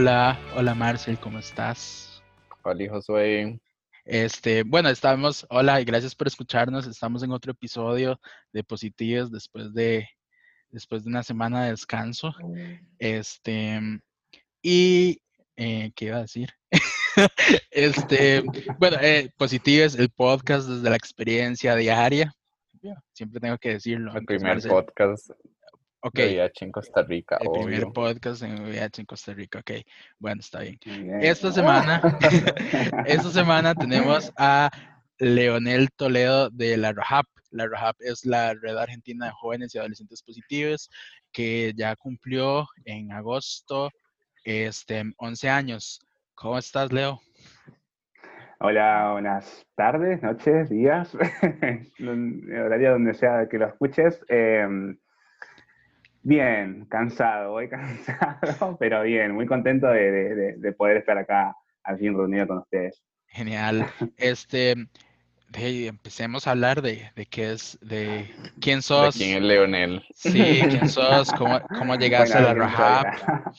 Hola, hola Marcel, ¿cómo estás? Hola, Josué. Este, bueno, estamos, hola y gracias por escucharnos. Estamos en otro episodio de Positivos después de, después de una semana de descanso. Este, y, eh, ¿qué iba a decir? este, bueno, eh, Positivos, el podcast desde la experiencia diaria. Siempre tengo que decirlo. El primer podcast Ok. VIH en Costa Rica. El obvio. primer podcast en VIH en Costa Rica. Ok, bueno, está bien. Esta semana, esta semana tenemos a Leonel Toledo de la RAHAP. La RAHAP es la Red Argentina de Jóvenes y Adolescentes Positivos, que ya cumplió en agosto este, 11 años. ¿Cómo estás, Leo? Hola, buenas tardes, noches, días, el horario donde sea que lo escuches. Eh, bien, cansado, voy cansado, pero bien, muy contento de, de, de, poder estar acá al fin reunido con ustedes. Genial. Este, hey, empecemos a hablar de, de qué es, de quién sos. ¿De quién es Leonel? Sí, quién sos, cómo, cómo llegaste Bueno, a la Rahab.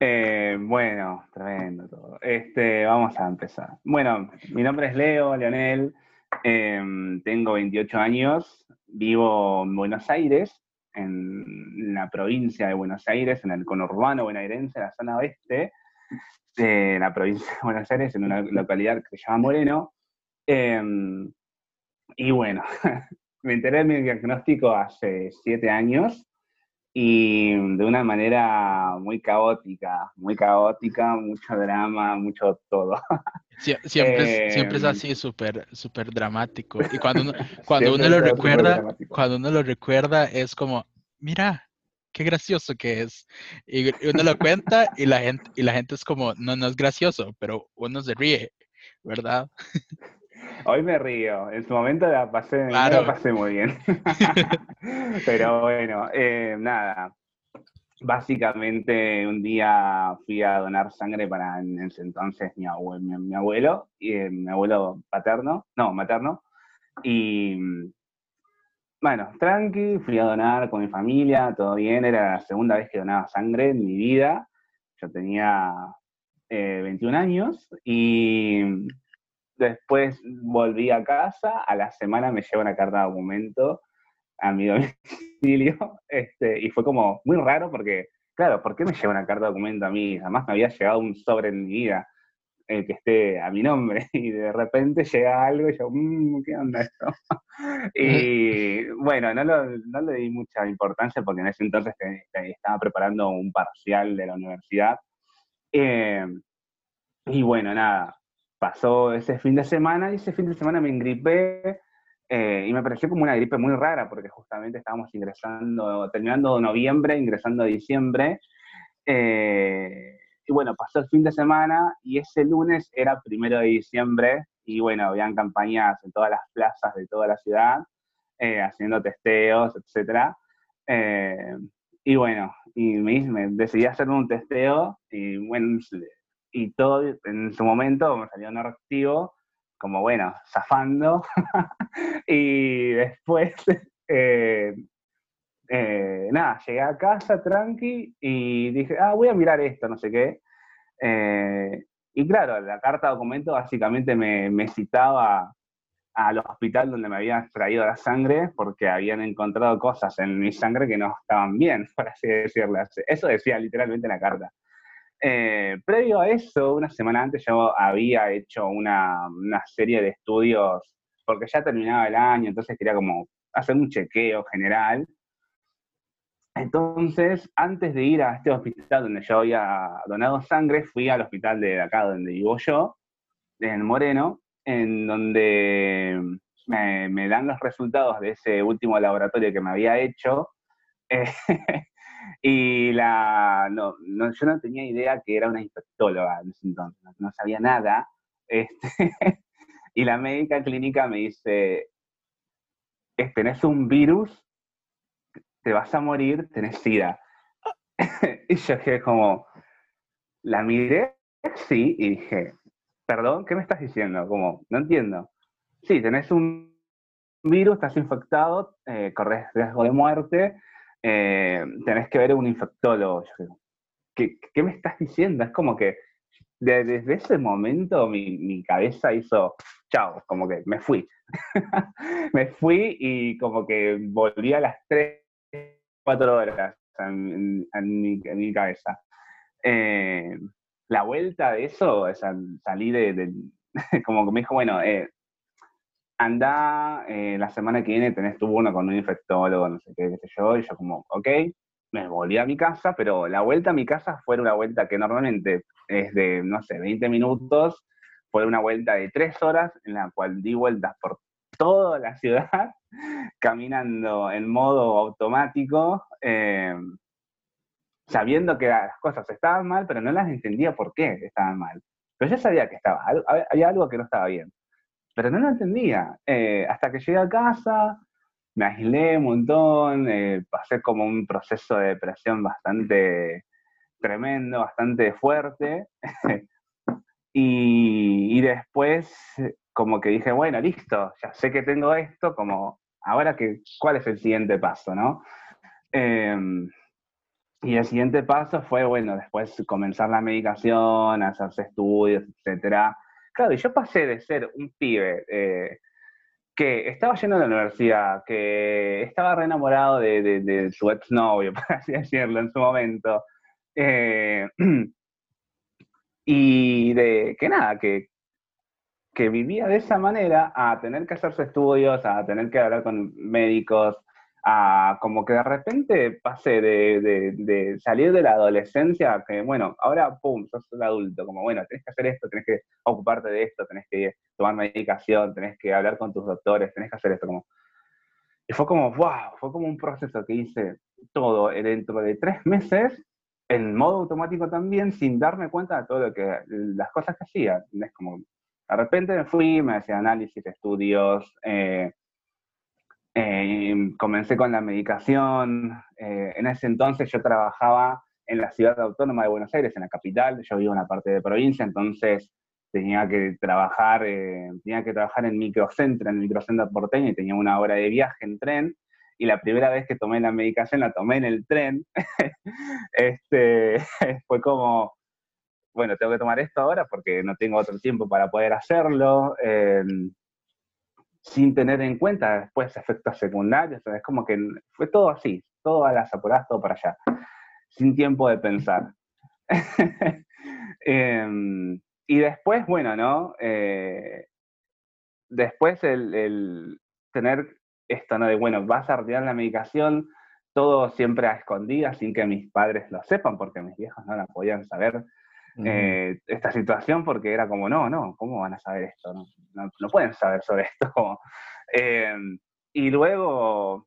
Eh, bueno, tremendo todo. Este, vamos a empezar. Bueno, mi nombre es Leo, Leonel, eh, tengo 28 años, vivo en Buenos Aires, en la provincia de Buenos Aires, en el conurbano bonaerense, en la zona oeste de la provincia de Buenos Aires, en una localidad que se llama Moreno. Eh, y bueno, me enteré de mi diagnóstico hace siete años y de una manera muy caótica, muy caótica, mucho drama, mucho todo. Sie- Siempre, es, siempre es Eh, así, súper, súper dramático. Y cuando uno, cuando uno lo recuerda, cuando uno lo recuerda, es como, mira, qué gracioso que es. Y uno lo cuenta y la gente, y la gente es como, no, no es gracioso, pero uno se ríe, ¿verdad? Hoy me río, en su momento la pasé, Claro. la pasé muy bien. Pero bueno, eh, nada. Básicamente un día fui a donar sangre para en ese entonces mi, abue- mi, mi abuelo, y, eh, mi abuelo paterno, no, materno. Y mm, bueno, tranqui, fui a donar con mi familia, todo bien, era la segunda vez que donaba sangre en mi vida. Yo tenía eh, 21 años y después volví a casa, a la semana me llegó una carta de documento a mi domicilio, este, y fue como muy raro porque, claro, ¿por qué me llegó una carta de documento a mí? Jamás me había llegado un sobre en mi vida eh, que esté a mi nombre, y de repente llega algo y yo, "Mm, ¿qué onda esto? y bueno, no, lo- no le di mucha importancia porque en ese entonces estaba preparando un parcial de la universidad. Eh, y bueno, nada, pasó ese fin de semana y ese fin de semana me engripé eh, y me pareció como una gripe muy rara porque justamente estábamos ingresando, terminando noviembre, ingresando a diciembre. eh, y bueno, pasó el fin de semana y ese lunes era primero de diciembre y bueno, habían campañas en todas las plazas de toda la ciudad, eh, haciendo testeos, etc. y bueno, y me, me decidí hacer un testeo y bueno, y todo en su momento me salió negativo, como bueno, zafando. y después, eh, eh, nada, llegué a casa tranqui y dije, ah, voy a mirar esto, no sé qué. Eh, y claro, la carta de documento básicamente me, me citaba al hospital donde me habían extraído la sangre porque habían encontrado cosas en mi sangre que no estaban bien, por así decirlo. Eso decía literalmente la carta. Eh, previo a eso, una semana antes yo había hecho una, una serie de estudios, porque ya terminaba el año, entonces quería como hacer un chequeo general. Entonces, antes de ir a este hospital donde yo había donado sangre, fui al hospital de acá donde vivo yo, en Moreno, en donde me, dan los resultados de ese último laboratorio que me había hecho. Eh, y la, no, no, yo no tenía idea que era una infectóloga en ese entonces, no, sabía nada. Este, y la médica clínica me dice, "Es- tenés un virus, te vas a morir, tenés SIDA. y yo quedé como, la miré, sí, y dije, perdón, ¿qué me estás diciendo? Como, no entiendo. Sí, tenés un virus, estás infectado, eh, corres riesgo de muerte, eh, tenés que ver un infectólogo. Yo digo, ¿qué, qué me estás diciendo? Es como que desde ese momento mi, mi, cabeza hizo, chao, como que me fui. me fui y como que volví a las 3, 4 horas en, mi, cabeza. Eh, la vuelta de eso, o salí de, como que me dijo, bueno, eh, anda, eh, la semana que viene tenés tu uno con un infectólogo, no sé qué, qué sé yo, y yo como, ok, me volví a mi casa, pero la vuelta a mi casa fue una vuelta que normalmente es de, no sé, 20 minutos, fue una vuelta de 3 horas en la cual di vueltas por toda la ciudad, caminando en modo automático, eh, sabiendo que las cosas estaban mal, pero no las entendía por qué estaban mal. Pero yo sabía que estaba, había algo que no estaba bien, pero no lo entendía. Eh, hasta que llegué a casa, me aislé un montón, eh, pasé como un proceso de depresión bastante tremendo, bastante fuerte. y, después como que dije, bueno, listo, ya sé que tengo esto, como ahora que, ¿cuál es el siguiente paso, no? Em, y el siguiente paso fue, bueno, después comenzar la medicación, hacerse estudios, etcétera. Claro, y yo pasé de ser un pibe eh, que estaba yendo a la universidad, que estaba re enamorado de, su exnovio, por así decirlo, en su momento. Eh, y de que nada, que, que vivía de esa manera a tener que hacerse estudios, a tener que hablar con médicos, a como que de repente pasé de, salir de la adolescencia, que bueno, ahora, pum, sos un adulto, como bueno, tenés que hacer esto, tenés que ocuparte de esto, tenés que tomar medicación, tenés que hablar con tus doctores, tenés que hacer esto, como... Y fue como, wow, fue como un proceso que hice todo dentro de tres meses, en modo automático también, sin darme cuenta de todo lo que, las cosas que hacía. Es como, de repente me fui, me hacía análisis, estudios, eh, eh, comencé con la medicación. Eh, en ese entonces yo trabajaba en la ciudad autónoma de Buenos Aires, en la capital. Yo vivo en una parte de provincia, entonces tenía que trabajar, eh, tenía que trabajar en microcentro, en el microcentro porteño, y tenía una hora de viaje en tren. Y la primera vez que tomé la medicación la tomé en el tren. este, fue como, bueno, tengo que tomar esto ahora porque no tengo otro tiempo para poder hacerlo sin tener en cuenta después efectos secundarios. es como que fue todo así, todo a las apuradas, todo para allá, sin tiempo de pensar. Em, y después, bueno, ¿no? Eh, después el, tener esto, ¿no? De, bueno, vas a retirar la medicación, todo siempre a escondidas, sin que mis padres lo sepan, porque mis viejos no la podían saber. Eh, esta situación porque era como, no, no, ¿cómo van a saber esto? No, no, pueden saber sobre esto. Eh, y luego,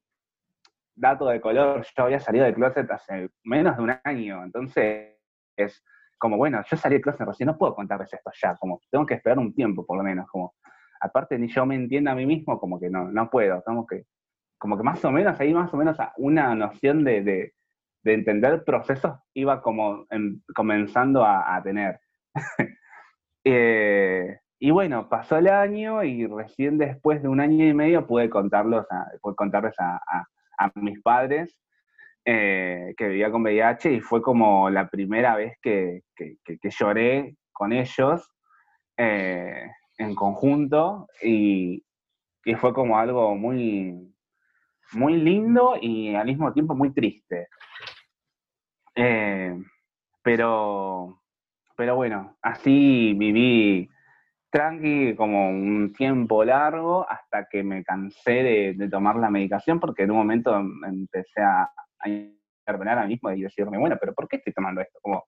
dato de color, yo había salido de closet hace menos de un año, entonces es como, bueno, yo salí de closet recién, no puedo contarles esto ya, como tengo que esperar un tiempo por lo menos, como, aparte ni yo me entienda a mí mismo, como que no, no puedo, como que, como que más o menos, ahí más o menos una noción de de entender procesos iba como comenzando a, tener. Eh, y bueno, pasó el año y recién después de un año y medio pude, contarlos a, contarles a, mis padres eh, que vivía con VIH y fue como la primera vez que, lloré con ellos eh, en conjunto y, y, fue como algo muy, muy lindo y al mismo tiempo muy triste. Eh, pero, pero bueno, así viví tranqui como un tiempo largo hasta que me cansé de, tomar la medicación porque en un momento em, empecé a, a intervenir a mí mismo y decirme, bueno, pero ¿por qué estoy tomando esto? Como,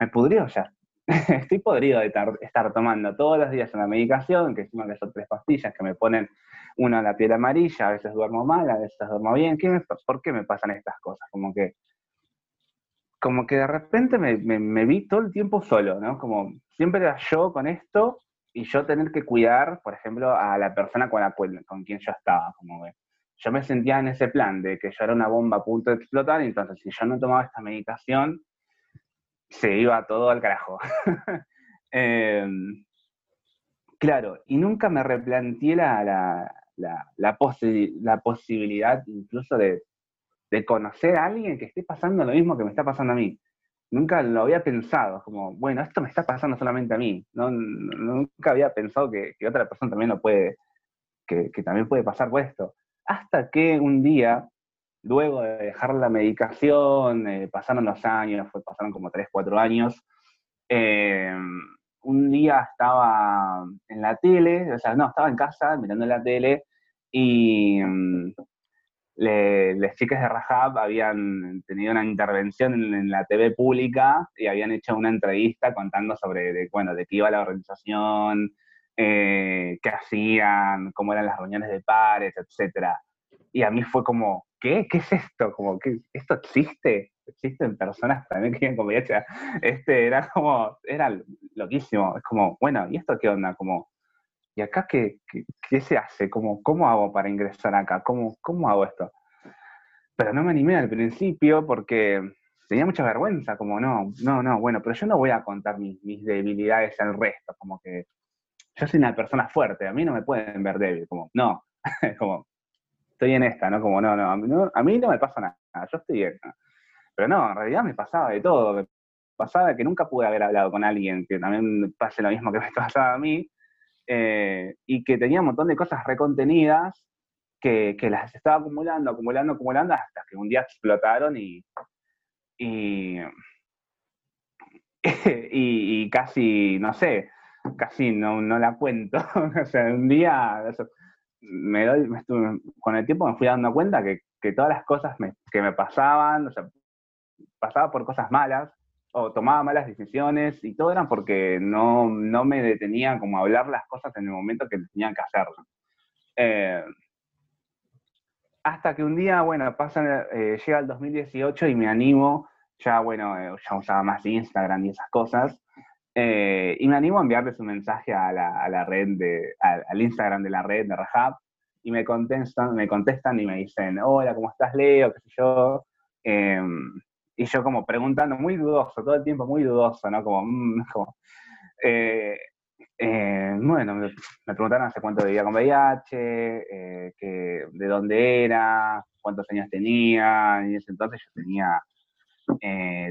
me pudrió ya. estoy podrido de estar, tomando todos los días una medicación, que encima que son tres pastillas que me ponen una la piel amarilla, a veces duermo mal, a veces duermo bien. ¿Qué ¿Por qué me pasan estas cosas? Como que como que de repente me, vi todo el tiempo solo, ¿no? Como siempre era yo con esto y yo tener que cuidar, por ejemplo, a la persona con, la, con quien yo estaba. Como que yo me sentía en ese plan de que yo era una bomba a punto de explotar, entonces si yo no tomaba esta medicación, se iba todo al carajo. Em, claro, y nunca me replanteé la, la, la, la posibilidad incluso de de conocer a alguien que esté pasando lo mismo que me está pasando a mí. nunca lo había pensado, como, bueno, esto me está pasando solamente a mí, no, nunca había pensado que, otra persona también lo puede, que, también puede pasar por esto. Hasta que un día, luego de dejar la medicación, eh, pasaron los años, fue, pasaron como 3, 4 años, eh, un día estaba en la tele, o sea, no, estaba en casa mirando la tele y mm, las chicas de Rajab habían tenido una intervención en, la TV pública y habían hecho una entrevista contando sobre, de, bueno, de qué iba la organización, eh, qué hacían, cómo eran las reuniones de pares, etc. Y a mí fue como, ¿qué? ¿Qué es esto? Como, ¿qué? ¿Esto existe? ¿Existen personas también que viven con VIH? Este, era como, era loquísimo. Es como, bueno, ¿y esto qué onda? Como, ¿y acá qué, qué, se hace? ¿Cómo, ¿Cómo hago para ingresar acá? ¿Cómo, ¿Cómo hago esto? Pero no me animé al principio porque tenía mucha vergüenza, como no, no, no, bueno, pero yo no voy a contar mis, debilidades al resto, como que yo soy una persona fuerte, a mí no me pueden ver débil, como, no, como, estoy en esta, ¿no? Como, no, no, a mí no, me pasa nada, yo estoy bien. Pero no, en realidad me pasaba de todo, me pasaba que nunca pude haber hablado con alguien que también pase lo mismo que me pasaba a mí, eh, y que tenía un montón de cosas recontenidas que, que, las estaba acumulando, acumulando, acumulando, hasta que un día explotaron y, y, y, casi, no sé, casi no, no la cuento. o sea, un día, me doy, con el tiempo me fui dando cuenta que, que todas las cosas que me pasaban, o sea, pasaba por cosas malas, o tomaba malas decisiones y todo eran porque no, no me detenía como a hablar las cosas en el momento que tenían que hacerlo. Eh, hasta que un día, bueno, pasa, eh, llega el 2018 y me animo, ya bueno, eh, ya usaba más Instagram y esas cosas, y me animo a enviarles un mensaje a la, a la red de, al Instagram de la red de Rahab, y me contestan, me contestan y me dicen, hola, ¿cómo estás, Leo? ¿Qué sé yo? Y yo como preguntando, muy dudoso, todo el tiempo muy dudoso, ¿no? Como, mm, eh, eh, bueno, me, preguntaron hace cuánto vivía con VIH, eh, de dónde era, cuántos años tenía, y en ese entonces yo tenía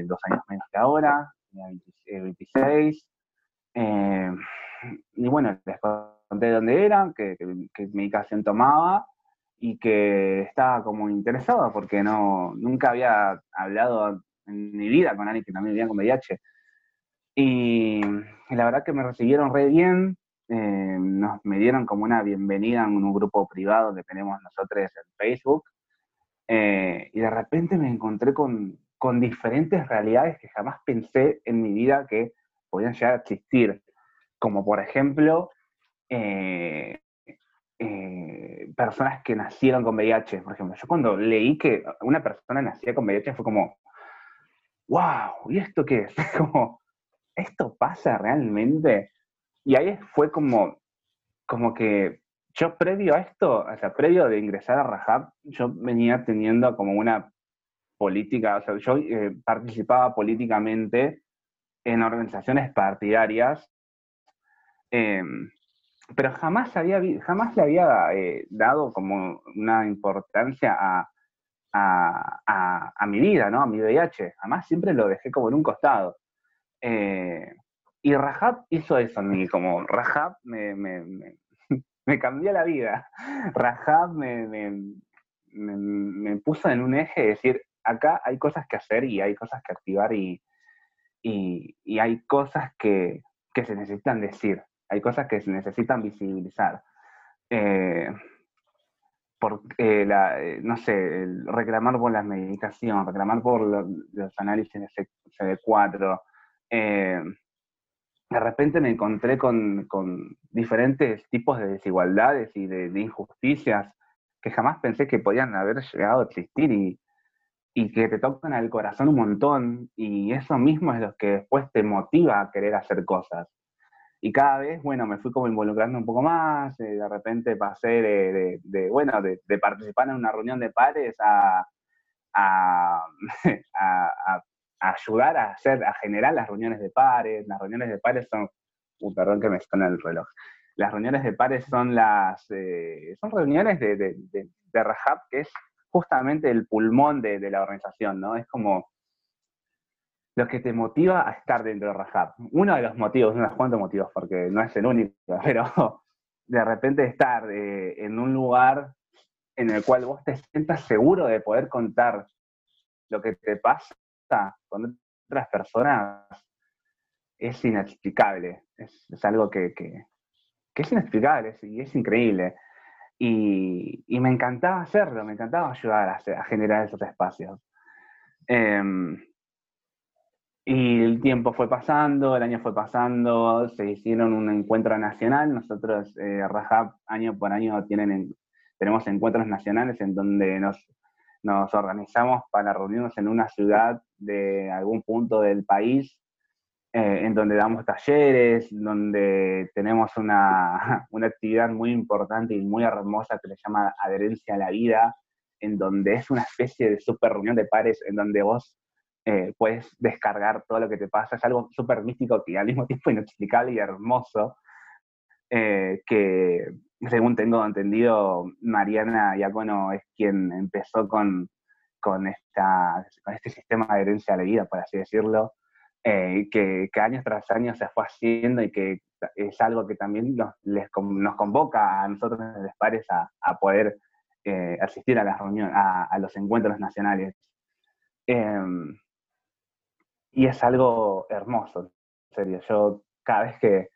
dos años menos que ahora, tenía 26, y bueno, les conté de dónde era, qué medicación tomaba, y que estaba como interesado porque no, nunca había hablado en mi vida con alguien que también vivía con VIH. Y, la verdad que me recibieron re bien, eh, nos, me dieron como una bienvenida en un grupo privado que tenemos nosotros en Facebook, eh, y de repente me encontré con, con diferentes realidades que jamás pensé en mi vida que podían llegar a existir, como por ejemplo eh, eh, personas que nacieron con VIH, por ejemplo. Yo cuando leí que una persona nacía con VIH fue como, wow, ¿y esto qué es? Como, ¿esto pasa realmente? Y ahí fue como, como que yo previo a esto, o sea, previo de ingresar a Rajab, yo venía teniendo como una política, o sea, yo eh, participaba políticamente en organizaciones partidarias, eh, pero jamás, había, jamás le había eh, dado como una importancia a, a, mi vida, ¿no? A mi VIH. Jamás siempre lo dejé como en un costado. Eh, y Rajab hizo eso en mí, como Rajab me, me, cambió la vida. Rajab me, me, puso en un eje de decir, acá hay cosas que hacer y hay cosas que activar y, y, y hay cosas que, que se necesitan decir hay cosas que se necesitan visibilizar. Eh, eh, eh, no sé, reclamar por la medicación, reclamar por los análisis de CD4. de repente me encontré con, diferentes tipos de desigualdades y de, injusticias que jamás pensé que podían haber llegado a existir y, y que te tocan al corazón un montón y eso mismo es lo que después te motiva a querer hacer cosas. Y cada vez, bueno, me fui como involucrando un poco más, eh, de repente pasé de, bueno, de, participar en una reunión de pares a, ayudar a hacer, a generar las reuniones de pares. Las reuniones de pares son, uh, perdón que me suena el reloj. Las reuniones de pares son las, eh, son reuniones de, de, de, que es justamente el pulmón de, la organización, ¿no? Es como lo que te motiva a estar dentro de Rajab. Uno de los motivos, unos cuantos motivos, porque no es el único, pero de repente estar eh, en un lugar en el cual vos te sientas seguro de poder contar lo que te pasa con otras personas es inexplicable. Es, algo que, es inexplicable y es increíble. Y, me encantaba hacerlo, me encantaba ayudar a, generar esos espacios. Em, y el tiempo fue pasando, el año fue pasando, se hicieron un encuentro nacional. Nosotros, eh, Rajab, año por año tienen tenemos encuentros nacionales en donde nos, nos organizamos para reunirnos en una ciudad de algún punto del país, eh, en donde damos talleres, donde tenemos una, una actividad muy importante y muy hermosa que se llama Adherencia a la Vida, en donde es una especie de super reunión de pares, en donde vos eh, puedes descargar todo lo que te pasa. Es algo súper místico y al mismo tiempo inexplicable y hermoso, eh, que según tengo entendido, Mariana Iacono es quien empezó con, con, esta, con este sistema de herencia la vida, por así decirlo, eh, que, que, tras años se fue haciendo y que es algo que también nos, nos convoca a nosotros el Pares a, a poder asistir a las reuniones, a, a los encuentros nacionales. Em, y es algo hermoso, en serio. Yo cada vez que,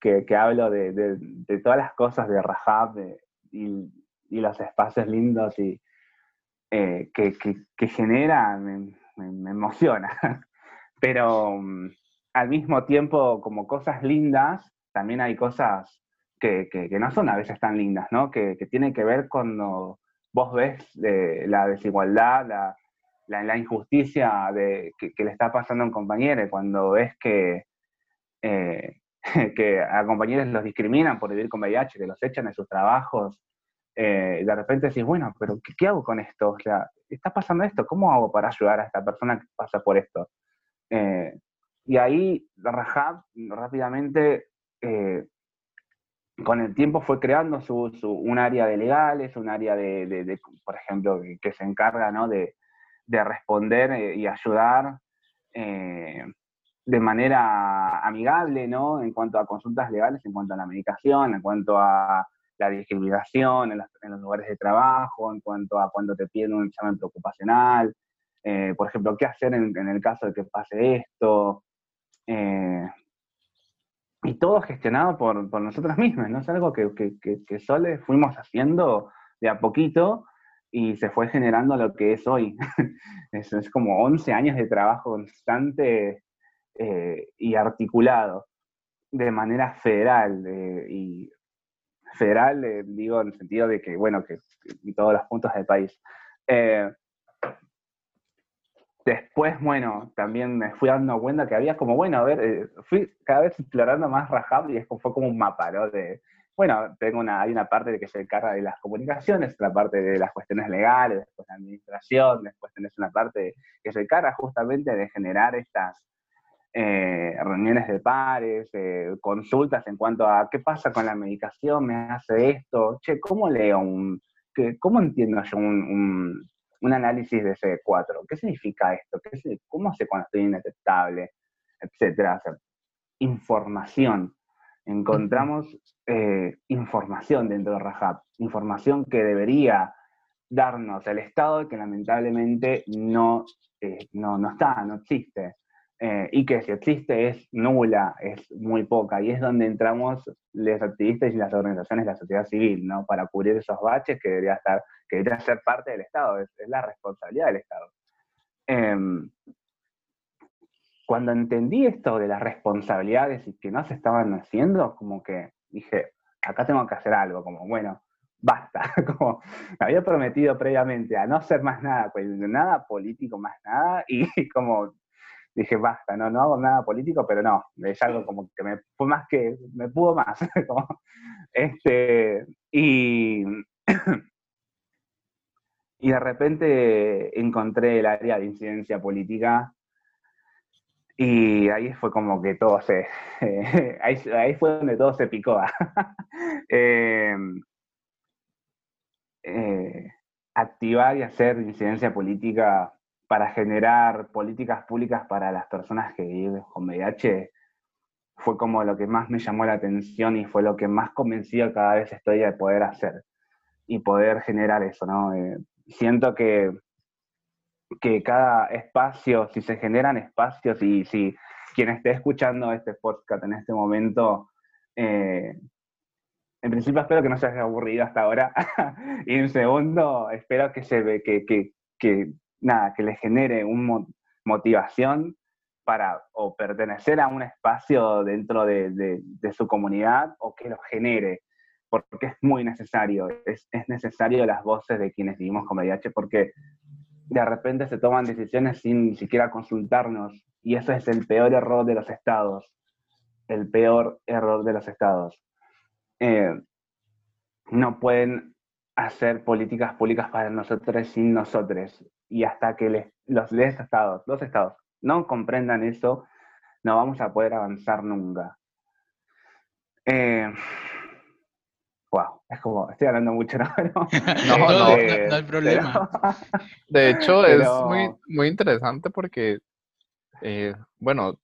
que, hablo de, de, todas las cosas de Rahab y, los espacios lindos y, eh, que, que, genera, me, me, emociona. Pero mm, al mismo tiempo, como cosas lindas, también hay cosas que, no son a veces tan lindas, ¿no? Que, tienen que ver cuando vos ves eh, la desigualdad, la, la, injusticia de, que, le está pasando a un compañero, cuando ves que, eh, que a compañeros los discriminan por vivir con VIH, que los echan de sus trabajos, eh, de repente decís, bueno, pero ¿qué, hago con esto? O sea, está pasando esto, ¿cómo hago para ayudar a esta persona que pasa por esto? Eh, y ahí Rahab rápidamente, con el tiempo fue creando su, un área de legales, un área de, por ejemplo, que, se encarga ¿no? de, de responder eh, y ayudar eh, de manera amigable, ¿no? En cuanto a consultas legales, en cuanto a la medicación, en cuanto a la discriminación en los, lugares de trabajo, en cuanto a cuando te piden un examen preocupacional, eh, por ejemplo, qué hacer en, el caso de que pase esto. y todo gestionado por, por nosotros mismos, ¿no? Es algo que, que, que, que solo fuimos haciendo de a poquito y se fue generando lo que es hoy. es, es, como 11 años de trabajo constante eh, y articulado de manera federal. y federal, eh, digo, en el sentido de que, bueno, que, en todos los puntos del país. Eh, después, bueno, también me fui dando cuenta que había como, bueno, a ver, fui cada vez explorando más Rajab y es fue como un mapa, ¿no? De, bueno, tengo una, hay una parte que se encarga de las comunicaciones, la parte de las cuestiones legales, después la administración, después tenés una parte que se encarga justamente de generar estas eh, reuniones de pares, eh, consultas en cuanto a qué pasa con la medicación, me hace esto, che, ¿cómo leo un, cómo entiendo yo un, análisis de CD4? ¿Qué significa esto? ¿Qué, ¿Cómo sé cuando estoy indetectable? Etcétera. información encontramos eh, información dentro de Rajab, información que debería darnos el Estado que lamentablemente no, eh, no, no, está, no existe. Eh, y que si existe es nula, es muy poca, y es donde entramos los activistas y las organizaciones de la sociedad civil, ¿no? Para cubrir esos baches que debería estar, que debería ser parte del Estado, es, es la responsabilidad del Estado. Em, cuando entendí esto de las responsabilidades y que no se estaban haciendo, como que dije, acá tengo que hacer algo, como, bueno, basta, como me había prometido previamente a no hacer más nada, pues nada político, más nada, y como dije, basta, no, no hago nada político, pero no, es algo como que me fue más que, me pudo más, este, y, y de repente encontré el área de incidencia política y ahí fue como que todo se. ahí, fue donde todo se picó. Em, eh, activar y hacer incidencia política para generar políticas públicas para las personas que viven con VIH fue como lo que más me llamó la atención y fue lo que más convencido cada vez estoy de poder hacer y poder generar eso, ¿no? Eh, siento que, que cada espacio, si se generan espacios y si quien esté escuchando este podcast en este momento, eh, en principio espero que no se haya aburrido hasta ahora y en segundo espero que se ve que, que, que nada, que le genere una motivación para o pertenecer a un espacio dentro de, de, su comunidad o que lo genere, porque es muy necesario, es, es, necesario las voces de quienes vivimos con VIH, porque de repente se toman decisiones sin ni siquiera consultarnos, y eso es el peor error de los estados, el peor error de los estados. Eh, no pueden hacer políticas públicas para nosotros sin nosotros, y hasta que los estados, los estados no comprendan eso, no vamos a poder avanzar nunca. Eh, wow, es como, estoy hablando mucho, ¿no? No, no, no, hay problema. de hecho, es muy, muy interesante porque, eh, bueno,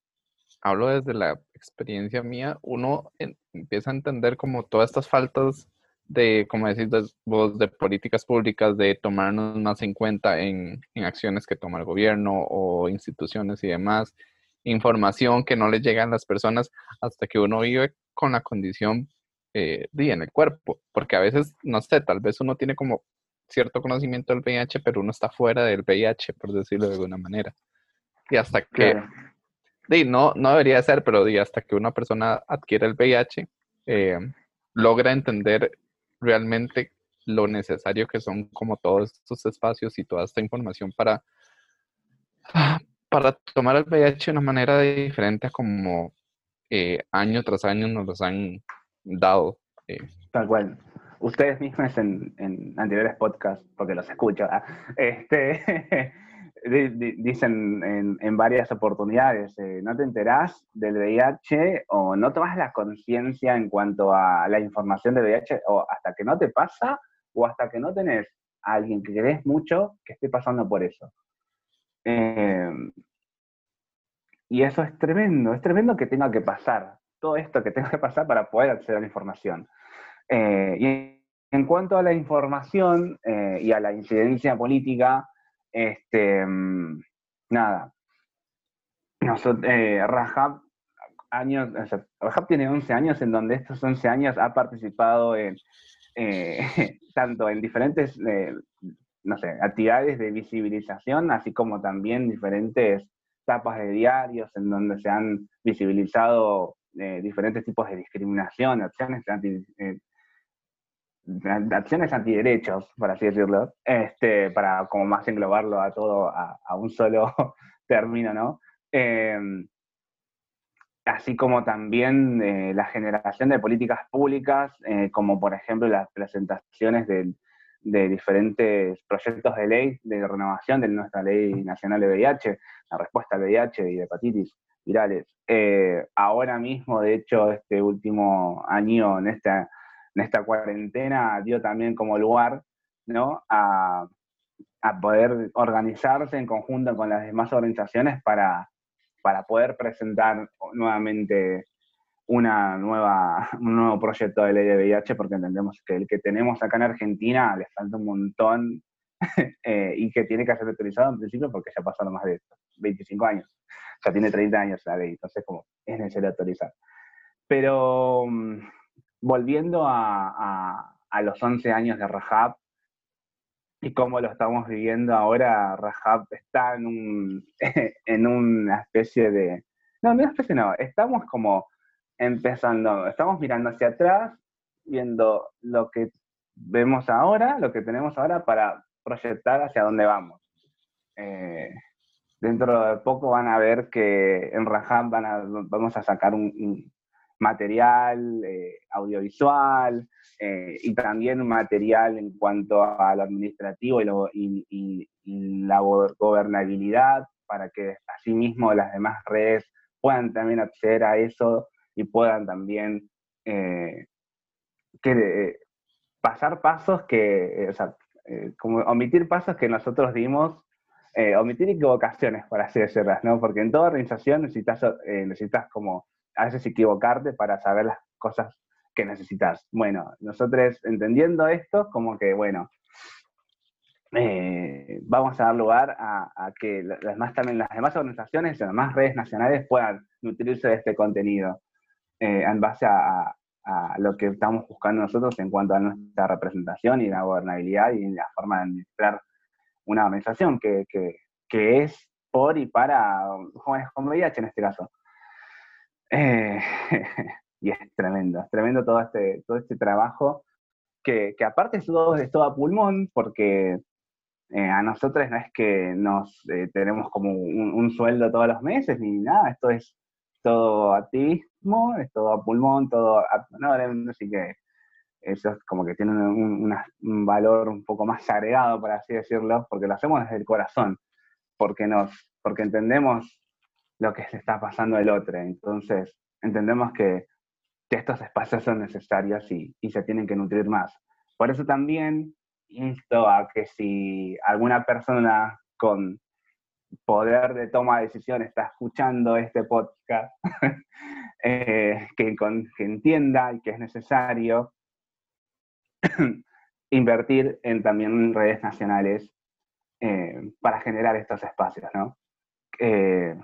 hablo desde la experiencia mía, uno empieza a entender como todas estas faltas de, como decís vos, de políticas públicas, de tomarnos más en cuenta en, en, acciones que toma el gobierno o instituciones y demás, información que no le llega a las personas hasta que uno vive con la condición eh, en el cuerpo, porque a veces, no sé, tal vez uno tiene como cierto conocimiento del VIH, pero uno está fuera del VIH, por decirlo de alguna manera. Y hasta que, no, no debería ser, pero hasta que una persona adquiere el VIH, eh, logra entender realmente lo necesario que son como todos estos espacios y toda esta información para, para tomar el VIH de una manera diferente a como eh, año tras año nos los han dado. Eh. Tal cual. Ustedes mismos en, anteriores podcasts, porque los escucho, ¿ah? este, dicen en, varias oportunidades, eh, no te enterás del VIH o no tomas la conciencia en cuanto a la información del VIH o hasta que no te pasa o hasta que no tenés a alguien que querés mucho que esté pasando por eso. Eh, y eso es tremendo, es tremendo que tenga que pasar, todo esto que tenga que pasar para poder acceder a la información. Eh, y en cuanto a la información y a la incidencia política, este, mm, nada. Nosotros, eh, años, tiene 11 años en donde estos 11 años ha participado en, eh, tanto en diferentes, eh, no sé, actividades de visibilización, así como también diferentes tapas de diarios en donde se han visibilizado diferentes tipos de discriminación, acciones anti, acciones antiderechos, por así decirlo, este, para como más englobarlo a todo a, un solo término, ¿no? Em, así como también eh, la generación de políticas públicas, eh, como por ejemplo las presentaciones de, de, diferentes proyectos de ley de renovación de nuestra ley nacional de VIH, la respuesta al VIH y de hepatitis virales. Eh, ahora mismo, de hecho, este último año en esta en esta cuarentena dio también como lugar a, poder organizarse en conjunto con las demás organizaciones para, poder presentar nuevamente una nueva, un nuevo proyecto de ley de VIH, porque entendemos que el que tenemos acá en Argentina le falta un montón eh, y que tiene que ser autorizado en principio porque ya pasaron más de 25 años, ya tiene 30 años la ley, entonces como es necesario autorizar. Pero mm, volviendo a, los 11 años de Rahab y cómo lo estamos viviendo ahora, Rahab está en, un, en una especie de... No, no especie no, estamos como empezando, estamos mirando hacia atrás, viendo lo que vemos ahora, lo que tenemos ahora para proyectar hacia dónde vamos. Eh, dentro de poco van a ver que en Rahab van vamos a sacar un, material eh, audiovisual eh, y también material en cuanto a lo administrativo y, la gobernabilidad para que asimismo las demás redes puedan también acceder a eso y puedan también eh, pasar pasos que, omitir pasos que nosotros dimos eh, omitir equivocaciones, por así decirlas, ¿no? Porque en toda organización necesitas, eh, necesitas como a veces equivocarte para saber las cosas que necesitas. Bueno, nosotros entendiendo esto, como que, bueno, eh, vamos a dar lugar a, que las demás, también, las demás organizaciones las demás redes nacionales puedan nutrirse de este contenido en base a, lo que estamos buscando nosotros en cuanto a nuestra representación y la gobernabilidad y la forma de administrar una organización que, es por y para jóvenes con VIH en este caso. Eh, y es tremendo, es tremendo todo este, todo este trabajo que, aparte es todo, es todo a pulmón porque eh, a nosotros no es que nos eh, tenemos como un, sueldo todos los meses ni nada, esto es todo activismo, es todo a pulmón, todo a, no, así que es como que tiene un, valor un poco más agregado, por así decirlo, porque lo hacemos desde el corazón, porque, nos, porque entendemos lo que se está pasando el otro. Entonces, entendemos que, estos espacios son necesarios y, y, se tienen que nutrir más. Por eso también insto a que si alguna persona con poder de toma de decisión está escuchando este podcast, eh, que, que entienda y que es necesario invertir en también redes nacionales eh, para generar estos espacios, ¿no? Eh,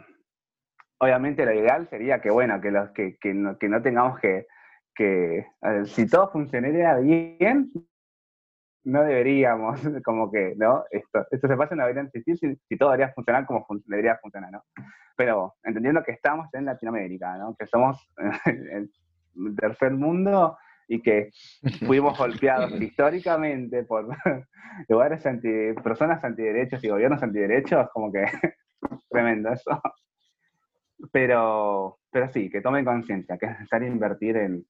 obviamente lo ideal sería que, bueno, que, los, que, que, no, tengamos que, que si todo funcionaría bien, no deberíamos, como que, ¿no? Esto, estos espacios no deberían existir si, todo debería funcionar como debería funcionar, ¿no? Pero entendiendo que estamos en Latinoamérica, ¿no? Que somos el tercer mundo y que fuimos golpeados históricamente por lugares anti, personas antiderechos y gobiernos antiderechos, como que tremendo eso. Pero, pero sí, que tomen conciencia que es necesario invertir en,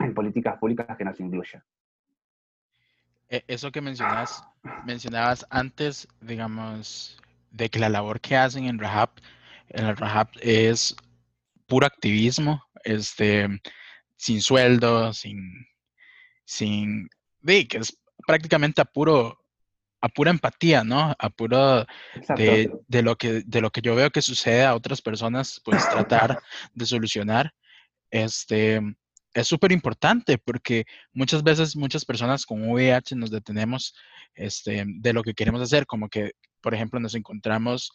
en políticas públicas que nos incluyan. E, eso que mencionas, mencionabas antes, digamos, de que la labor que hacen en Rahab, en el Rahab es puro activismo, este, sin sueldo, sin, sin, que es prácticamente a puro, a pura empatía, ¿no? A puro de, de, lo que, de lo que yo veo que sucede a otras personas, pues tratar de solucionar. Este, es súper importante porque muchas veces muchas personas con VIH nos detenemos este, de lo que queremos hacer, como que, por ejemplo, nos encontramos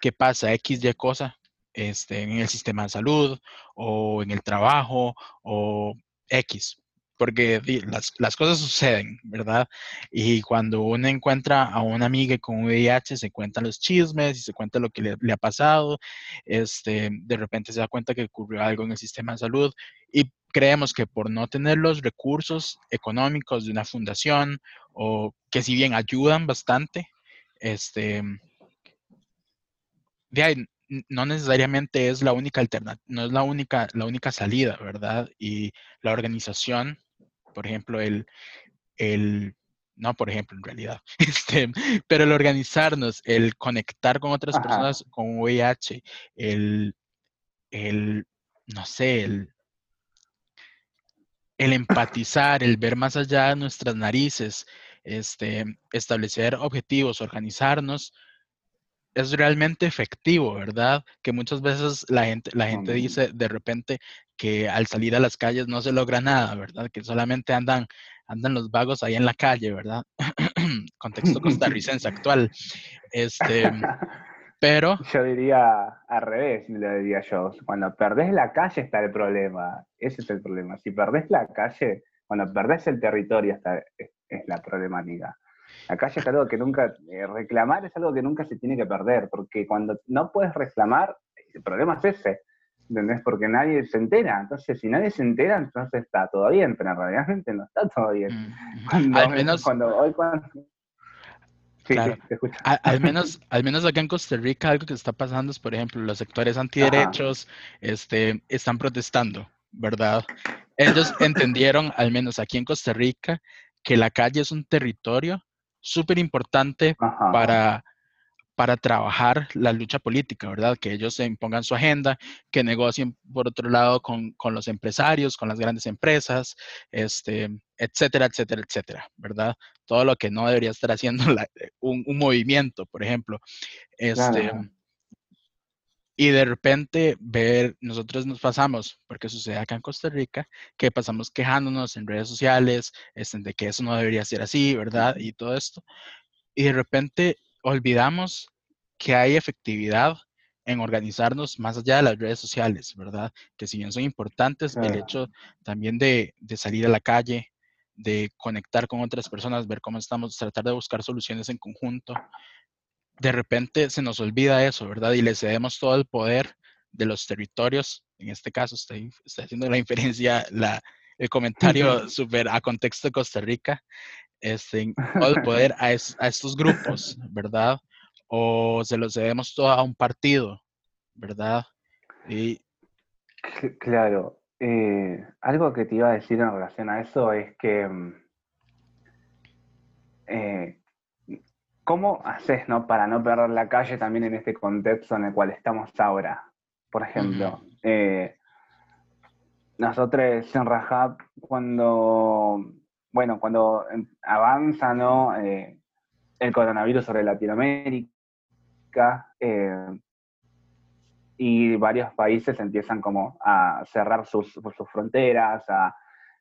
qué pasa, X, Y cosa, este, en el sistema de salud o en el trabajo o X, porque las, cosas suceden, ¿verdad? Y cuando uno encuentra a una amiga con VIH, se cuentan los chismes y se cuenta lo que le, ha pasado, este, de repente se da cuenta que ocurrió algo en el sistema de salud y creemos que por no tener los recursos económicos de una fundación o que si bien ayudan bastante, este, de ahí, no necesariamente es la única alternativa, no es la única, la única salida, ¿verdad? Y la organización, por ejemplo, el, el no, por ejemplo, en realidad, este, pero el organizarnos, el conectar con otras personas con VIH, el, el, no sé, el, el empatizar, el ver más allá de nuestras narices, este, establecer objetivos, organizarnos, es realmente efectivo, ¿verdad? Que muchas veces la gente, la gente dice de repente que al salir a las calles no se logra nada, ¿verdad? Que solamente andan, andan los vagos ahí en la calle, ¿verdad? Contexto costarricense actual. Este, pero... Yo diría al revés, lo diría yo. Cuando perdés la calle está el problema. Ese es el problema. Si perdés la calle, cuando perdés el territorio está, es, es la problemática. La calle es algo que nunca, eh, reclamar es algo que nunca se tiene que perder, porque cuando no puedes reclamar, el problema es ese, ¿entendés? Porque nadie se entera, entonces si nadie se entera, entonces está todo bien, pero realmente no está todo bien. Mm, cuando, al menos... Cuando, hoy cuando... Sí, claro. al, menos, al menos acá en Costa Rica algo que está pasando es, por ejemplo, los sectores antiderechos este, están protestando, ¿verdad? Ellos entendieron, al menos aquí en Costa Rica, que la calle es un territorio súper importante para, para trabajar la lucha política, ¿verdad? Que ellos se impongan su agenda, que negocien por otro lado con, los empresarios, con las grandes empresas, este, etcétera, etcétera, etcétera, ¿verdad? Todo lo que no debería estar haciendo un, movimiento, por ejemplo. Este, y de repente ver, nosotros nos pasamos, porque sucede acá en Costa Rica, que pasamos quejándonos en redes sociales, este, de que eso no debería ser así, ¿verdad? Y todo esto. Y de repente olvidamos que hay efectividad en organizarnos más allá de las redes sociales, ¿verdad? Que si bien son importantes, el hecho también de, de, salir a la calle, de conectar con otras personas, ver cómo estamos, tratar de buscar soluciones en conjunto, de repente se nos olvida eso, ¿verdad? Y le cedemos todo el poder de los territorios, en este caso estoy, haciendo la inferencia, la, el comentario súper a contexto de Costa Rica, este, todo el poder a, estos grupos, ¿verdad? O se lo cedemos todo a un partido, ¿verdad? Y... Claro, eh, algo que te iba a decir en relación a eso es que mm, eh, ¿Cómo haces ¿no? para no perder la calle también en este contexto en el cual estamos ahora? Por ejemplo, eh, nosotros en Rajab, cuando, bueno, cuando avanza ¿no? Eh, el coronavirus sobre Latinoamérica eh, y varios países empiezan como a cerrar sus, sus fronteras, a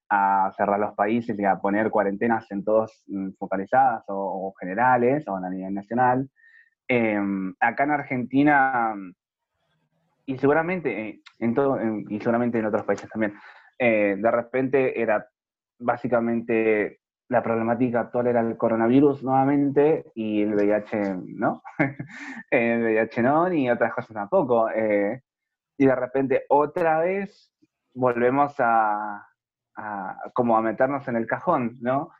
a cerrar los países y a poner cuarentenas en todos mm, focalizadas o, generales o a nivel nacional. Em, acá en Argentina, y seguramente eh, en todo, y seguramente en otros países también, eh, de repente era básicamente la problemática actual era el coronavirus nuevamente y el VIH no, el VIH no, ni otras cosas tampoco. Eh, y de repente otra vez volvemos a, como a meternos en el cajón, ¿no?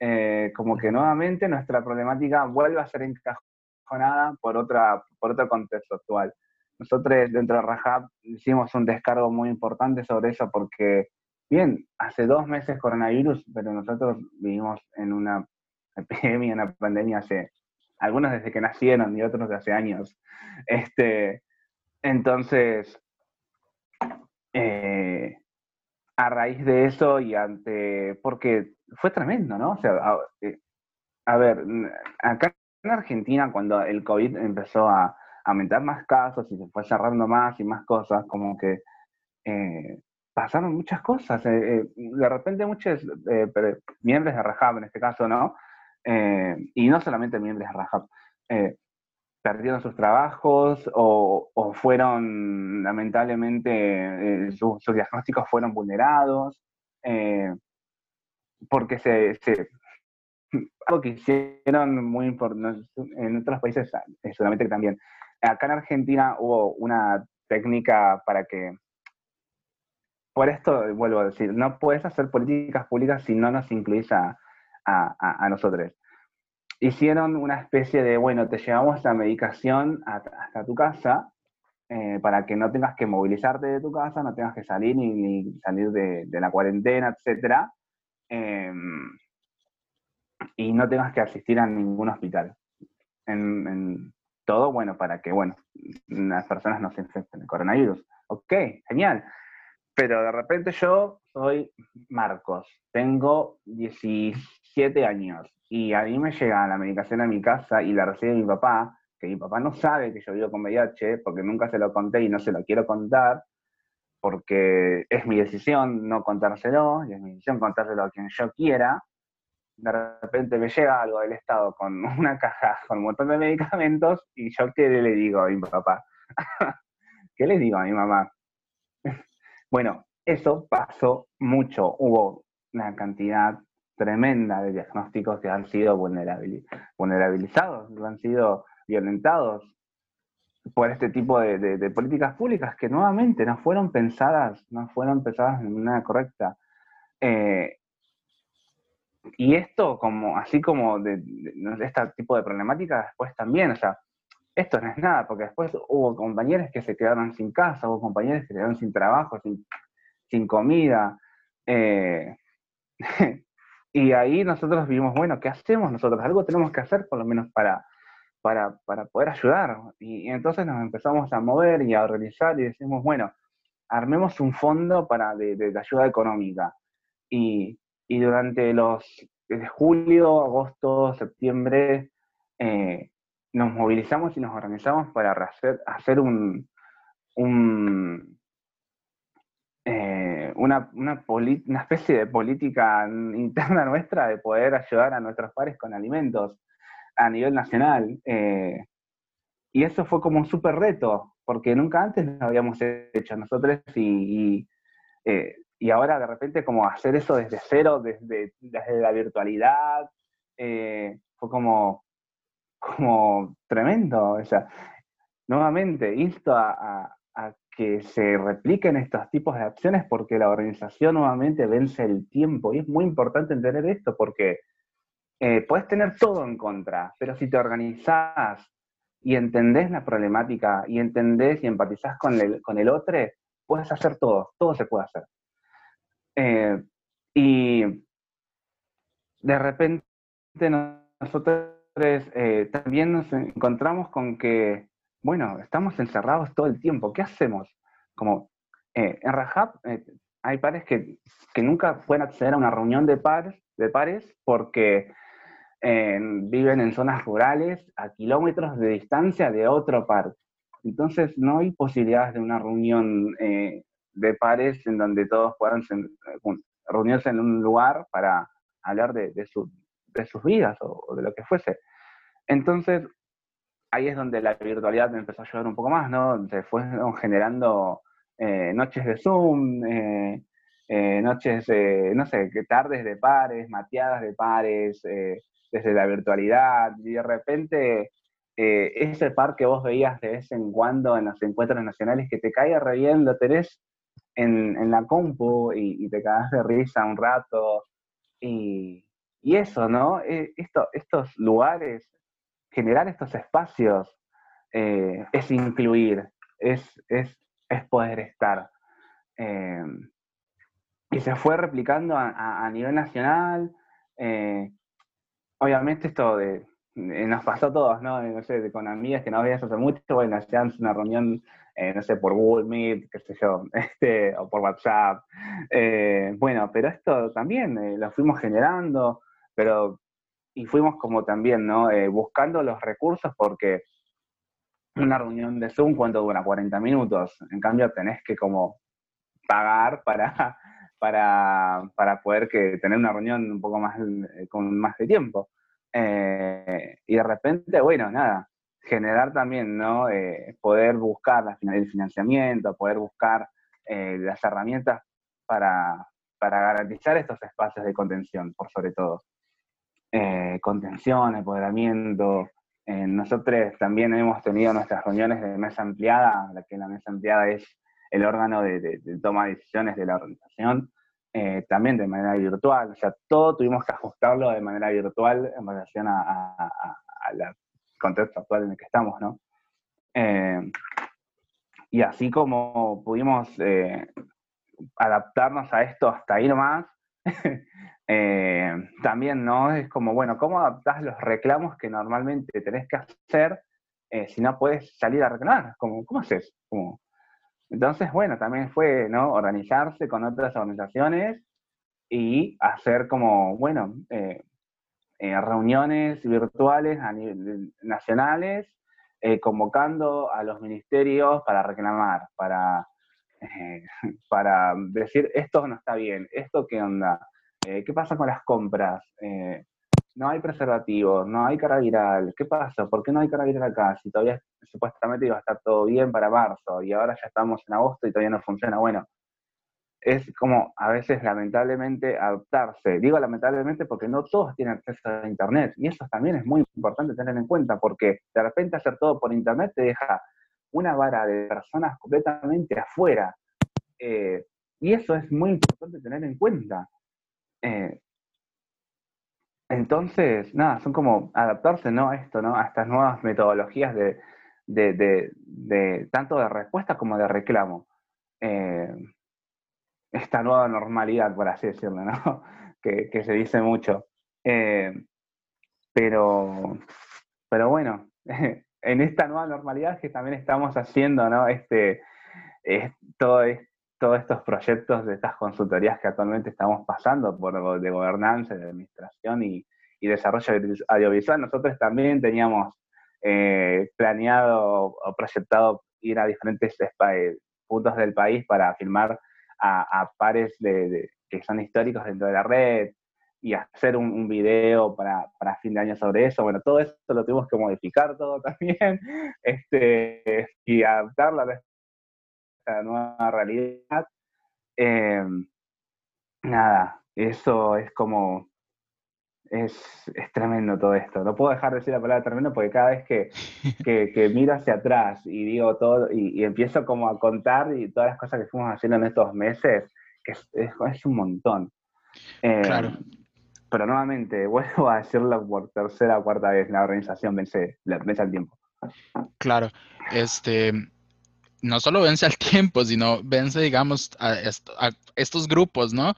Eh, como que nuevamente nuestra problemática vuelve a ser encajonada por, otra, por otro contexto actual. Nosotros dentro de Rajab hicimos un descargo muy importante sobre eso porque, bien, hace dos meses coronavirus, pero nosotros vivimos en una epidemia, una pandemia hace, algunos desde que nacieron y otros de hace años. Este, entonces, eh, a raíz de eso y ante, porque fue tremendo, ¿no? O sea, a, eh, ver, acá en Argentina cuando el COVID empezó a, aumentar más casos y se fue cerrando más y más cosas, como que eh, pasaron muchas cosas. Eh, de repente muchos miembros de Rajab, en este caso, ¿no? y no solamente miembros de Rajab, perdieron sus trabajos o, fueron, lamentablemente, eh, sus diagnósticos fueron vulnerados, eh, porque se, algo que hicieron muy importante, en otros países eh, solamente también. Acá en Argentina hubo una técnica para que, por esto vuelvo a decir, no puedes hacer políticas públicas si no nos incluís a, a nosotros hicieron una especie de, bueno, te llevamos la medicación hasta tu casa eh, para que no tengas que movilizarte de tu casa, no tengas que salir ni, salir de, la cuarentena, etc. Em, y no tengas que asistir a ningún hospital. En, todo, bueno, para que, bueno, las personas no se infecten de coronavirus. Ok, genial. Pero de repente yo soy Marcos, tengo 17 años, y a mí me llega la medicación a mi casa y la recibe mi papá, que mi papá no sabe que yo vivo con VIH, porque nunca se lo conté y no se lo quiero contar, porque es mi decisión no contárselo, y es mi decisión contárselo a quien yo quiera. De repente me llega algo del Estado con una caja con un montón de medicamentos y yo qué le digo a mi papá. ¿Qué le digo a mi mamá? bueno, eso pasó mucho. Hubo una cantidad tremenda de diagnósticos que han sido vulnerabilizados, han sido violentados por este tipo de, políticas públicas que nuevamente no fueron pensadas, no fueron pensadas de manera correcta. Eh, y esto, como, así como de, este tipo de problemáticas, después también, o sea, esto no es nada, porque después hubo compañeros que se quedaron sin casa, hubo compañeros que se quedaron sin trabajo, sin, sin comida. Eh, Y ahí nosotros vimos, bueno, ¿qué hacemos nosotros? Algo tenemos que hacer por lo menos para, para, poder ayudar. Y, entonces nos empezamos a mover y a organizar y decimos, bueno, armemos un fondo para de, ayuda económica. Y, durante los desde julio, agosto, septiembre, eh, nos movilizamos y nos organizamos para hacer, hacer un eh, una, una, una, especie de política interna nuestra de poder ayudar a nuestros pares con alimentos a nivel nacional. Eh, y eso fue como un súper reto, porque nunca antes lo habíamos hecho nosotros y, eh, y, ahora de repente como hacer eso desde cero, desde, desde la virtualidad, fue como, como tremendo. O sea, nuevamente, insto a, que se repliquen estos tipos de acciones porque la organización nuevamente vence el tiempo. Y es muy importante entender esto porque eh, puedes tener todo en contra, pero si te organizás y entendés la problemática y entendés y empatizás con el, con el otro, puedes hacer todo, todo se puede hacer. Eh, y de repente nosotros eh, también nos encontramos con que bueno, estamos encerrados todo el tiempo, ¿qué hacemos? Como eh, en Rajab eh, hay pares que, nunca pueden acceder a una reunión de pares, de pares porque eh, viven en zonas rurales a kilómetros de distancia de otro par. Entonces no hay posibilidades de una reunión de pares en donde todos puedan reunirse en un lugar para hablar de, de, sus vidas o de lo que fuese. Entonces, ahí es donde la virtualidad me empezó a ayudar un poco más, ¿no? Se fueron generando eh, noches de Zoom, eh, eh, noches, no sé, tardes de pares, mateadas de pares, desde la virtualidad, y de repente ese par que vos veías de vez en cuando en los encuentros nacionales que te cae re bien, lo tenés en, la compu y, te cagas de risa un rato. Y, eso, ¿no? Esto, estos lugares generar estos espacios eh, es incluir, es, es, poder estar. Eh, y se fue replicando a, nivel nacional. Eh, obviamente esto de, nos pasó a todos, ¿no? No sé, con amigas que no veías hace mucho, bueno, hacían una reunión, no sé, por Google Meet, qué sé yo, este, o por WhatsApp. bueno, pero esto también lo fuimos generando, pero y fuimos como también, ¿no? Eh, buscando los recursos porque una reunión de Zoom, ¿cuánto dura? 40 minutos. En cambio, tenés que como pagar para, para, poder que, tener una reunión un poco más, eh, con más de tiempo. Eh, y de repente, bueno, nada, generar también, ¿no? poder buscar el financiamiento, poder buscar las herramientas para, para garantizar estos espacios de contención, por sobre todo eh, contención, empoderamiento. Eh, nosotros también hemos tenido nuestras reuniones de mesa ampliada, la que la mesa ampliada es el órgano de, toma de decisiones de la organización, eh, también de manera virtual. O sea, todo tuvimos que ajustarlo de manera virtual en relación al contexto actual en el que estamos, ¿no? Eh, y así como pudimos adaptarnos a esto hasta ir más, Eh, también, ¿no? Es como, bueno, ¿cómo adaptás los reclamos que normalmente tenés que hacer eh, si no puedes salir a reclamar? ¿Cómo, cómo haces? Entonces, bueno, también fue, ¿no? Organizarse con otras organizaciones y hacer como, bueno, eh, reuniones virtuales a nivel nacionales, convocando a los ministerios para reclamar, para, para decir esto no está bien, esto qué onda, eh, ¿Qué pasa con las compras? Eh, no hay preservativos, no hay cara viral. ¿Qué pasa? ¿Por qué no hay cara viral acá? Si todavía supuestamente iba a estar todo bien para marzo y ahora ya estamos en agosto y todavía no funciona. Bueno, es como a veces lamentablemente adaptarse. Digo lamentablemente porque no todos tienen acceso a Internet y eso también es muy importante tener en cuenta porque de repente hacer todo por Internet te deja una vara de personas completamente afuera. Eh, y eso es muy importante tener en cuenta. Eh, entonces, nada, son como adaptarse, ¿no? A esto, ¿no? A estas nuevas metodologías de, tanto de respuesta como de reclamo. Eh, esta nueva normalidad, por así decirlo, ¿no? que, se dice mucho. Pero, pero bueno, en esta nueva normalidad que también estamos haciendo, ¿no? Este, todo, todos estos proyectos de estas consultorías que actualmente estamos pasando por de gobernanza, de administración y, desarrollo audiovisual, nosotros también teníamos eh, planeado o proyectado ir a diferentes eh, puntos del país para filmar a, pares de, que son históricos dentro de la red y hacer un, video para, para, fin de año sobre eso. Bueno, todo esto lo tuvimos que modificar todo también este, y adaptarlo a esta nueva realidad. Em, nada, eso es como, es, tremendo todo esto. No puedo dejar de decir la palabra tremendo porque cada vez que, que, miro hacia atrás y digo todo y, empiezo como a contar y todas las cosas que fuimos haciendo en estos meses, que es, es, un montón. Em, claro. Pero nuevamente, vuelvo a decirlo por tercera o cuarta vez, la organización vence, vence al tiempo. Claro, este, no solo vence al tiempo, sino vence, digamos, a, estos grupos, ¿no?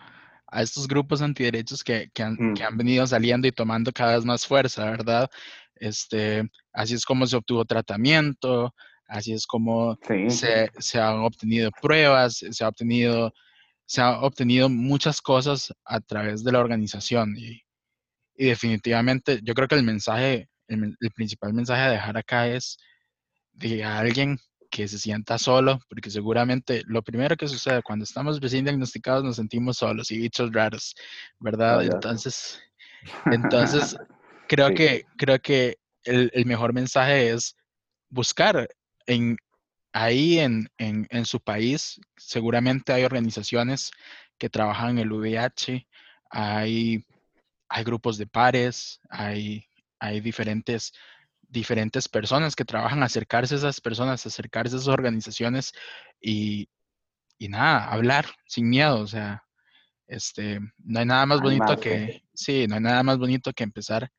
A estos grupos antiderechos que, que, han, que, han, venido saliendo y tomando cada vez más fuerza, ¿verdad? Este, así es como se obtuvo tratamiento, así es como se, se, han obtenido pruebas, se ha obtenido, se ha obtenido muchas cosas a través de la organización y, y definitivamente yo creo que el mensaje, el, el, principal mensaje a dejar acá es de alguien que se sienta solo, porque seguramente lo primero que sucede cuando estamos recién diagnosticados nos sentimos solos y bichos raros, ¿verdad? entonces, entonces creo que creo que el, mejor mensaje es buscar en ahí en, en, su país. Seguramente hay organizaciones que trabajan en el VIH, hay, hay grupos de pares, hay, hay diferentes diferentes personas que trabajan, acercarse a esas personas, acercarse a esas organizaciones y, nada, hablar sin miedo, o sea, este, no hay nada más bonito que, sí, no hay nada más bonito que empezar,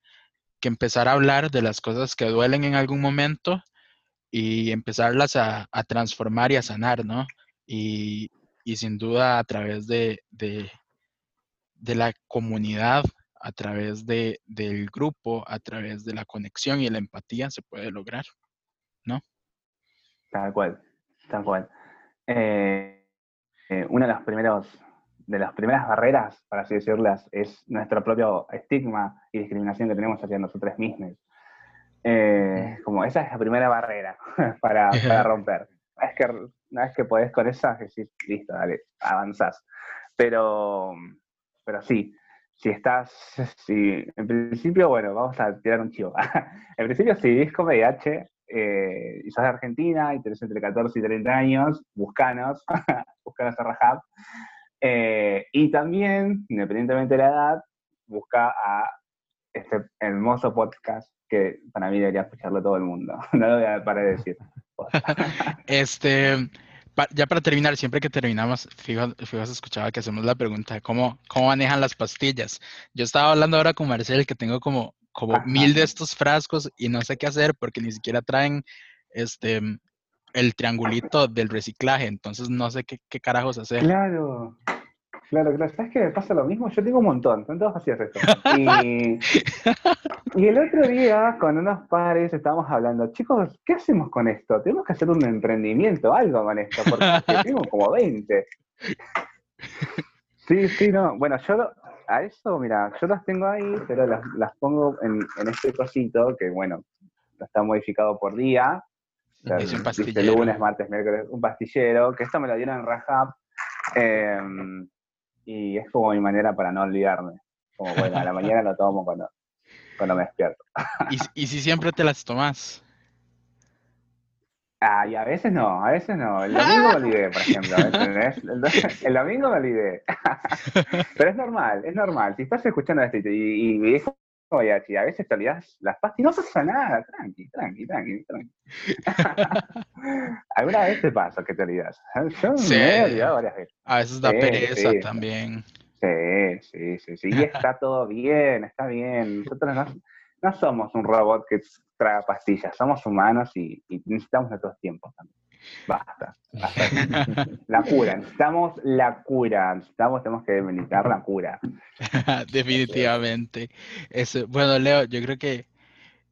que empezar a hablar de las cosas que duelen en algún momento y empezarlas a, transformar y a sanar, ¿no? Y, sin duda a través de, de, de la comunidad a través de, del grupo, a través de la conexión y la empatía se puede lograr, ¿no? Tal cual, tal cual. Eh, eh, una de las primeros de las primeras barreras, para así decirlas, es nuestro propio estigma y discriminación que tenemos hacia nosotros mismos. Eh, como esa es la primera barrera para, para romper. Que una vez que podés con esa, decís, listo, dale, avanzás. Pero, pero sí, si estás, si, en principio, bueno, vamos a tirar un chivo. en principio, si vivís con VIH eh, y sos de Argentina y tenés entre 14 y 30 años, buscanos, buscanos a Rahab. Eh, y también, independientemente de la edad, busca a este hermoso podcast que para mí debería escucharlo todo el mundo. no lo voy a parar de decir. este, ya para terminar, siempre que terminamos, fijo, fijo, escuchaba que hacemos la pregunta, ¿cómo, ¿cómo manejan las pastillas? Yo estaba hablando ahora con Marcel que tengo como, como mil de estos frascos y no sé qué hacer porque ni siquiera traen este el triangulito del reciclaje, entonces no sé qué, qué carajos hacer. Claro, Claro, claro. ¿Sabes qué me pasa lo mismo? Yo tengo un montón, son todos vacíos esto. Y, y, el otro día, con unos pares, estábamos hablando, chicos, ¿qué hacemos con esto? Tenemos que hacer un emprendimiento, algo con esto, porque tengo como 20. Sí, sí, no. Bueno, yo a eso, mira, yo las tengo ahí, pero las, las pongo en, en, este cosito que, bueno, está modificado por día. Es un pastillero. Lunes, martes, miércoles, un pastillero, que esto me lo dieron en Rajab. Eh, y es como mi manera para no olvidarme. Como bueno, a la mañana lo tomo cuando, cuando me despierto. ¿Y, ¿Y si siempre te las tomas? Ah, y a veces no, a veces no. El domingo me olvidé, por ejemplo. El, domingo me olvidé. Pero es normal, es normal. Si estás escuchando esto y, y, y Oye, a veces te olvidas las pastas y no pasa nada, tranqui, tranqui, tranqui, tranqui. ¿Alguna vez te pasa que te olvidas? Yo sí. me he olvidado varias veces. A veces da pereza también. Sí, sí, sí, sí. Y está todo bien, está bien. Nosotros no, no somos un robot que traga pastillas, somos humanos y, y necesitamos nuestros tiempos también. Basta, La cura, necesitamos la cura, necesitamos, tenemos que meditar la cura. Definitivamente. Eso, bueno, Leo, yo creo que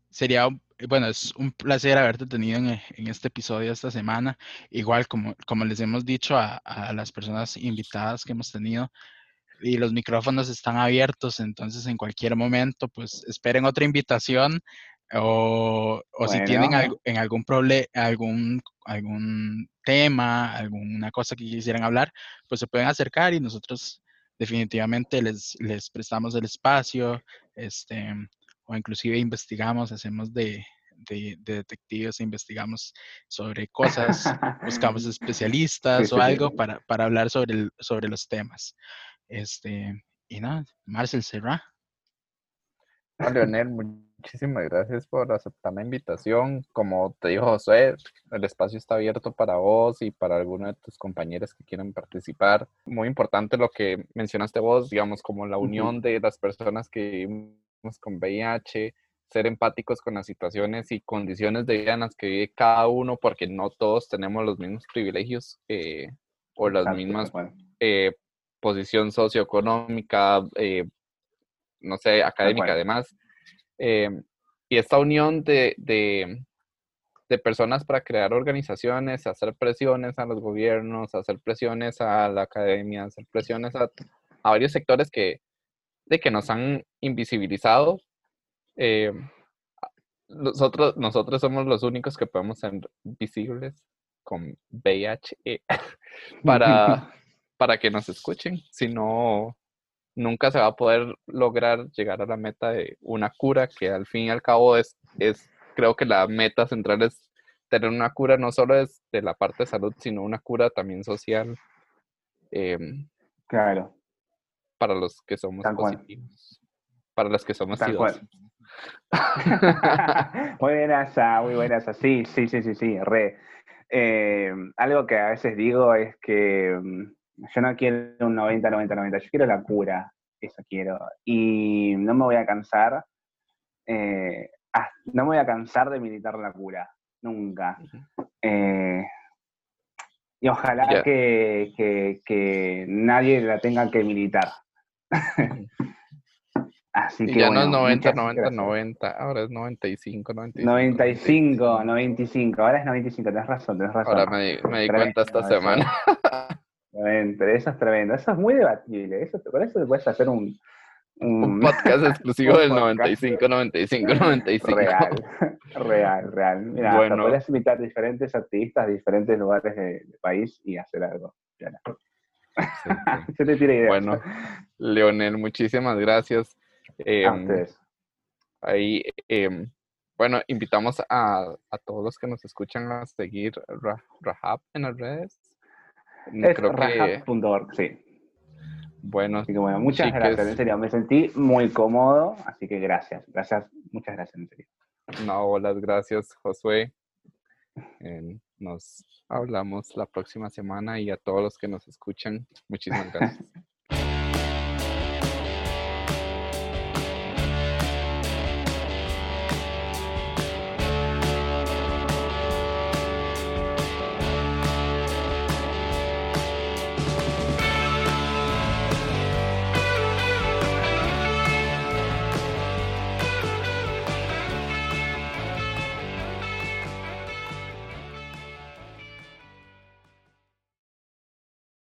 sería bueno, es un placer haberte tenido en, este episodio esta semana. Igual, como, como les hemos dicho a las personas invitadas que hemos tenido, y los micrófonos están abiertos, entonces en cualquier momento, pues esperen otra invitación o, o si tienen en algún problema, algún, algún tema, alguna cosa que quisieran hablar, pues se pueden acercar y nosotros definitivamente les, les prestamos el espacio, este, o inclusive investigamos, hacemos de, de, detectives, investigamos sobre cosas, buscamos especialistas o algo Para, para, hablar sobre, sobre los temas. Este, y nada, Marcel Serra. Leonel, muchísimas gracias por aceptar la invitación. Como te dijo Josué, el espacio está abierto para vos y para alguno de tus compañeros que quieran participar. Muy importante lo que mencionaste vos, digamos, como la unión de las personas que vivimos con VIH, ser empáticos con las situaciones y condiciones de vida en las que vive cada uno, porque no todos tenemos los mismos privilegios eh, o las mismas eh, posición socioeconómica, eh, no sé, académica además. Eh, y esta unión de, de, personas para crear organizaciones, hacer presiones a los gobiernos, hacer presiones a la academia, hacer presiones a, varios sectores que, de que nos han invisibilizado. Eh, nosotros, nosotros somos los únicos que podemos ser visibles con VIH para, para que nos escuchen, si no, nunca se va a poder lograr llegar a la meta de una cura, que al fin y al cabo es, es creo que la meta central es tener una cura no solo es de la parte de salud, sino una cura también social. Em, claro. Para los que somos positivos. Para los que somos positivos. muy buenas, muy buenas. Sí, sí, sí, sí, sí, re. Em, algo que a veces digo es que em, yo no quiero un 90, 90, 90, yo quiero la cura, eso quiero. Y no me voy a cansar, eh, ah, no me voy a cansar de militar la cura, nunca. Eh, y ojalá que, nadie la tenga que militar. Así que, ya no es 90, 90, 90, ahora es 95, 95. 95, 95, ahora es 95, tenés razón, tenés razón. Ahora me, me di cuenta esta semana. eso es tremendo, eso es muy debatible, eso, por eso puedes hacer un, un, podcast exclusivo del 95, 95, 95. Real, real, real. Mira, bueno. puedes invitar diferentes activistas de diferentes lugares del país y hacer algo. Se te tira idea. Bueno, Leonel, muchísimas gracias. Eh, ahí, eh, bueno, invitamos a, a, todos los que nos escuchan a seguir Rahab en las redes. Es Creo que... sí. Bueno, bueno, muchas gracias, en serio, me sentí muy cómodo, así que gracias, gracias, muchas gracias, en serio. No, las gracias, Josué. nos hablamos la próxima semana y a todos los que nos escuchan, muchísimas gracias.